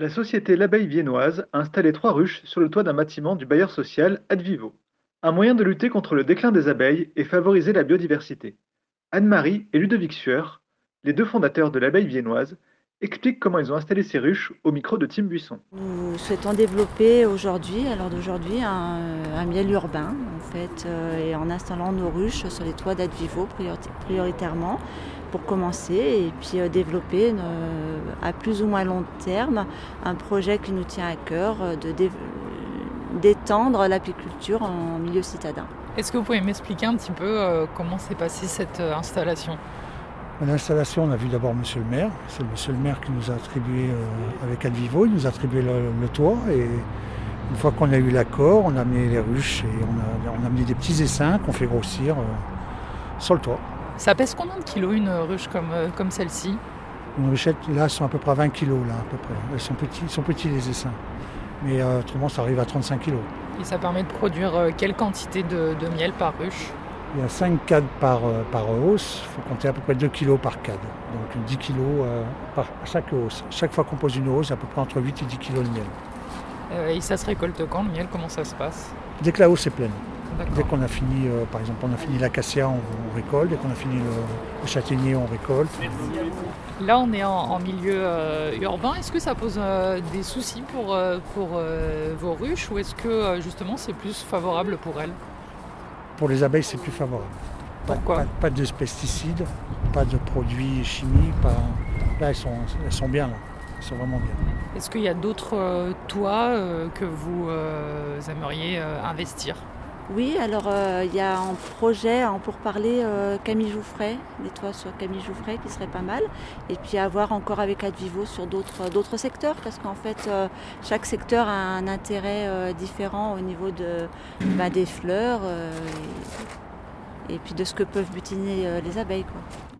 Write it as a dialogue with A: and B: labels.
A: La société L'Abeille Viennoise a installé trois ruches sur le toit d'un bâtiment du bailleur social Advivo. Un moyen de lutter contre le déclin des abeilles et favoriser la biodiversité. Anne-Marie et Ludovic Sueur, les deux fondateurs de l'Abeille Viennoise, expliquent comment ils ont installé ces ruches au micro de Tim Buisson.
B: Nous souhaitons développer aujourd'hui, à l'heure d'aujourd'hui, un, miel urbain, fait, euh, et en installant nos ruches sur les toits d'Advivo prioritairement pour commencer, et puis euh, développer euh, à plus ou moins long terme un projet qui nous tient à cœur euh, d'étendre l'apiculture en milieu citadin.
C: Est-ce que vous pouvez m'expliquer un petit peu euh, comment s'est passée cette euh, installation?
D: L'installation, on a vu d'abord Monsieur le maire. C'est Monsieur le maire qui nous a attribué, euh, avec Advivo, il nous a attribué le, le toit. Et une fois qu'on a eu l'accord, on a amené les ruches et on a, on a amené des petits essaims qu'on fait grossir euh, sur le toit.
C: Ça pèse combien de kilos une ruche comme, euh, comme celle-ci?
D: Une ruchette, là, sont à peu près à 20 kilos, là, à peu près. Elles sont petits, ils sont petits les essaims. Mais euh, autrement, ça arrive à 35 kilos.
C: Et ça permet de produire euh, quelle quantité de, de miel par ruche?
D: Il y a 5 cadres par, par hausse. Il faut compter à peu près 2 kilos par cadre. Donc 10 kilos par chaque hausse. Chaque fois qu'on pose une hausse, à peu près entre 8 et 10 kilos de miel.
C: Euh, Et ça se récolte quand le miel? Comment ça se passe?
D: Dès que la hausse est pleine. Dès qu'on a fini, euh, par exemple, on a fini l'acacia, on, on récolte. Dès qu'on a fini le, le châtaignier, on récolte.
C: Là, on est en, en milieu euh, urbain. Est-ce que ça pose des soucis pour, pour vos ruches ou est-ce que justement c'est plus favorable pour elles?
D: Pour les abeilles, c'est plus favorable. Pas,
C: Pourquoi?
D: pas, pas de pesticides, pas de produits chimiques. Pas... Là, elles sont, elles sont bien, là. Elles sont vraiment bien.
C: Est-ce qu'il y a d'autres euh, toits euh, que vous euh, aimeriez euh, investir?
B: Oui, alors euh, il y a un projet en pourparler euh, Camille Jouffret, des toits sur Camille Jouffret qui serait pas mal. Et puis à voir encore avec Advivo sur d'autres d'autres secteurs parce qu'en fait euh, chaque secteur a un intérêt euh, différent au niveau de, bah, des fleurs euh, et, et puis de ce que peuvent butiner euh, les abeilles. Quoi.